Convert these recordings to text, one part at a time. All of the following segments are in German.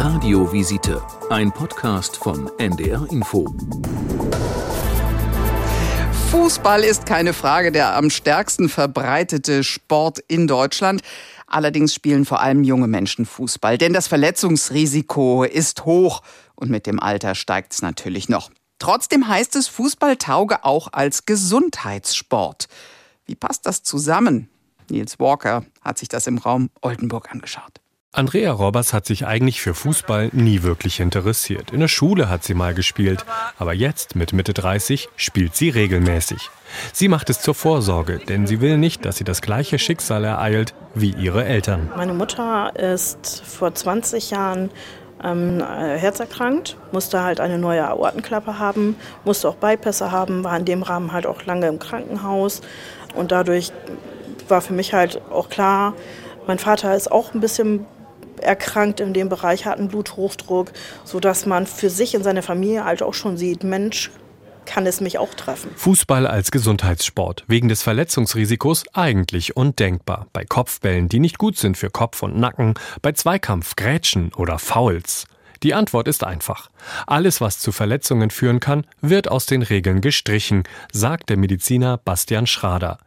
Radiovisite, ein Podcast von NDR Info. Fußball ist keine Frage der am stärksten verbreitete Sport in Deutschland. Allerdings spielen vor allem junge Menschen Fußball, denn das Verletzungsrisiko ist hoch und mit dem Alter steigt es natürlich noch. Trotzdem heißt es, Fußball tauge auch als Gesundheitssport. Wie passt das zusammen? Nils Walker hat sich das im Raum Oldenburg angeschaut. Andrea Robbers hat sich eigentlich für Fußball nie wirklich interessiert. In der Schule hat sie mal gespielt, aber jetzt mit Mitte 30 spielt sie regelmäßig. Sie macht es zur Vorsorge, denn sie will nicht, dass sie das gleiche Schicksal ereilt wie ihre Eltern. Meine Mutter ist vor 20 Jahren ähm, herzerkrankt, musste halt eine neue Aortenklappe haben, musste auch Bypässe haben, war in dem Rahmen halt auch lange im Krankenhaus und dadurch war für mich halt auch klar, mein Vater ist auch ein bisschen erkrankt in dem Bereich, hat einen Bluthochdruck, sodass man für sich in seiner Familie halt auch schon sieht, Mensch, kann es mich auch treffen. Fußball als Gesundheitssport. Wegen des Verletzungsrisikos eigentlich undenkbar. Bei Kopfbällen, die nicht gut sind für Kopf und Nacken, bei Zweikampf, Grätschen oder Fouls. Die Antwort ist einfach. Alles, was zu Verletzungen führen kann, wird aus den Regeln gestrichen, sagt der Mediziner Bastian Schrader.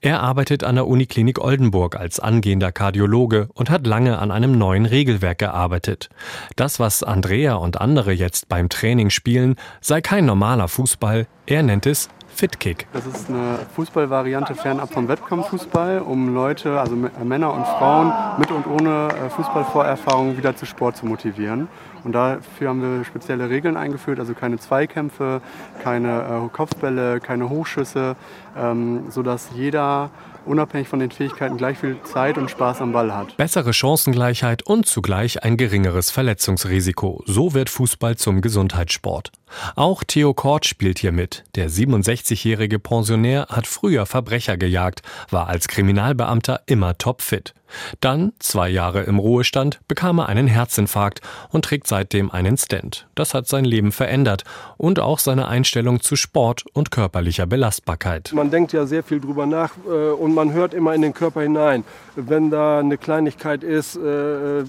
Er arbeitet an der Uniklinik Oldenburg als angehender Kardiologe und hat lange an einem neuen Regelwerk gearbeitet. Das, was Andrea und andere jetzt beim Training spielen, sei kein normaler Fußball, er nennt es Fitkick. Das ist eine Fußballvariante fernab vom Wettkampffußball, um Leute, also Männer und Frauen mit und ohne äh, Fußballvorerfahrung wieder zu Sport zu motivieren. Und dafür haben wir spezielle Regeln eingeführt, also keine Zweikämpfe, keine äh, Kopfbälle, keine Hochschüsse, ähm, sodass jeder unabhängig von den Fähigkeiten gleich viel Zeit und Spaß am Ball hat. Bessere Chancengleichheit und zugleich ein geringeres Verletzungsrisiko. So wird Fußball zum Gesundheitssport. Auch Theo Kort spielt hier mit. Der 67-jährige Pensionär hat früher Verbrecher gejagt, war als Kriminalbeamter immer topfit. Dann, zwei Jahre im Ruhestand, bekam er einen Herzinfarkt und trägt seitdem einen Stent. Das hat sein Leben verändert und auch seine Einstellung zu Sport und körperlicher Belastbarkeit. Man denkt ja sehr viel drüber nach äh, und man hört immer in den Körper hinein. Wenn da eine Kleinigkeit ist, äh,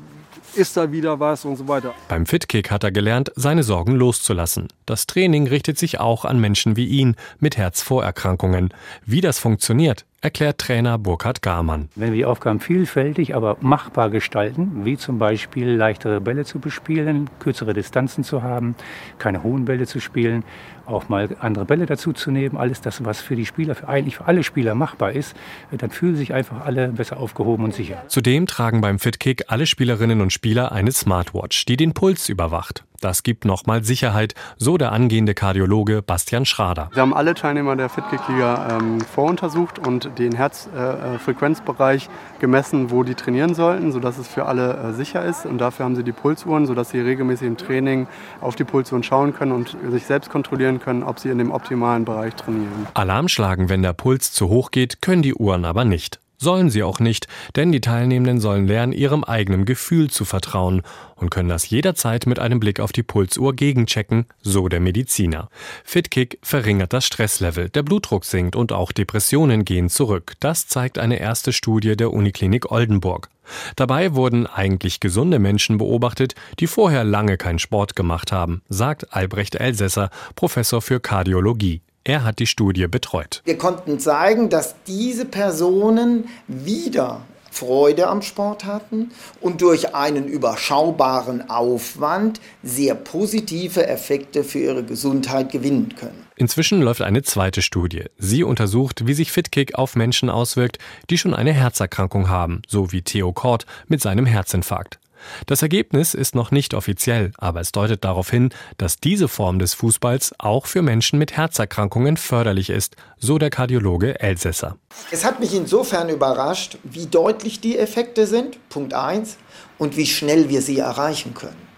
ist da wieder was und so weiter. Beim Fitkick hat er gelernt, seine Sorgen loszulassen. Das Training richtet sich auch an Menschen wie ihn mit Herzvorerkrankungen. Wie das funktioniert, erklärt Trainer Burkhard Garmann. Wenn wir die Aufgaben vielfältig, aber machbar gestalten, wie zum Beispiel leichtere Bälle zu bespielen, kürzere Distanzen zu haben, keine hohen Bälle zu spielen, auch mal andere Bälle dazu zu nehmen, alles das, was für die Spieler, für eigentlich für alle Spieler machbar ist, dann fühlen sich einfach alle besser aufgehoben und sicher. Zudem tragen beim Fitkick alle Spielerinnen und Spieler eine Smartwatch, die den Puls überwacht. Das gibt nochmal Sicherheit, so der angehende Kardiologe Bastian Schrader. Wir haben alle Teilnehmer der Fitkick-Liga ähm, voruntersucht und den Herzfrequenzbereich äh, gemessen, wo die trainieren sollten, sodass es für alle äh, sicher ist. Und dafür haben sie die Pulsuhren, sodass sie regelmäßig im Training auf die Pulsuhren schauen können und sich selbst kontrollieren können, ob sie in dem optimalen Bereich trainieren. Alarm schlagen, wenn der Puls zu hoch geht, können die Uhren aber nicht. Sollen sie auch nicht, denn die Teilnehmenden sollen lernen, ihrem eigenen Gefühl zu vertrauen und können das jederzeit mit einem Blick auf die Pulsuhr gegenchecken, so der Mediziner. Fitkick verringert das Stresslevel, der Blutdruck sinkt und auch Depressionen gehen zurück. Das zeigt eine erste Studie der Uniklinik Oldenburg. Dabei wurden eigentlich gesunde Menschen beobachtet, die vorher lange keinen Sport gemacht haben, sagt Albrecht Elsässer, Professor für Kardiologie. Er hat die Studie betreut. Wir konnten zeigen, dass diese Personen wieder Freude am Sport hatten und durch einen überschaubaren Aufwand sehr positive Effekte für ihre Gesundheit gewinnen können. Inzwischen läuft eine zweite Studie. Sie untersucht, wie sich Fitkick auf Menschen auswirkt, die schon eine Herzerkrankung haben, so wie Theo Kort mit seinem Herzinfarkt. Das Ergebnis ist noch nicht offiziell, aber es deutet darauf hin, dass diese Form des Fußballs auch für Menschen mit Herzerkrankungen förderlich ist, so der Kardiologe Elsässer. Es hat mich insofern überrascht, wie deutlich die Effekte sind, Punkt 1, und wie schnell wir sie erreichen können.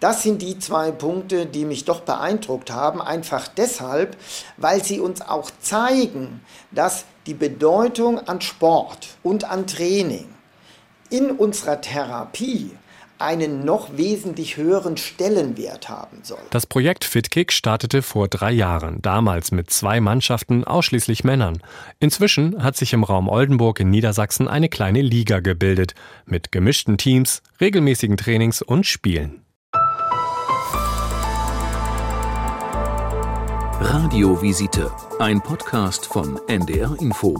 Das sind die zwei Punkte, die mich doch beeindruckt haben, einfach deshalb, weil sie uns auch zeigen, dass die Bedeutung an Sport und an Training in unserer Therapie einen noch wesentlich höheren Stellenwert haben soll. Das Projekt FitKick startete vor drei Jahren, damals mit zwei Mannschaften, ausschließlich Männern. Inzwischen hat sich im Raum Oldenburg in Niedersachsen eine kleine Liga gebildet, mit gemischten Teams, regelmäßigen Trainings und Spielen. Radiovisite, ein Podcast von NDR Info.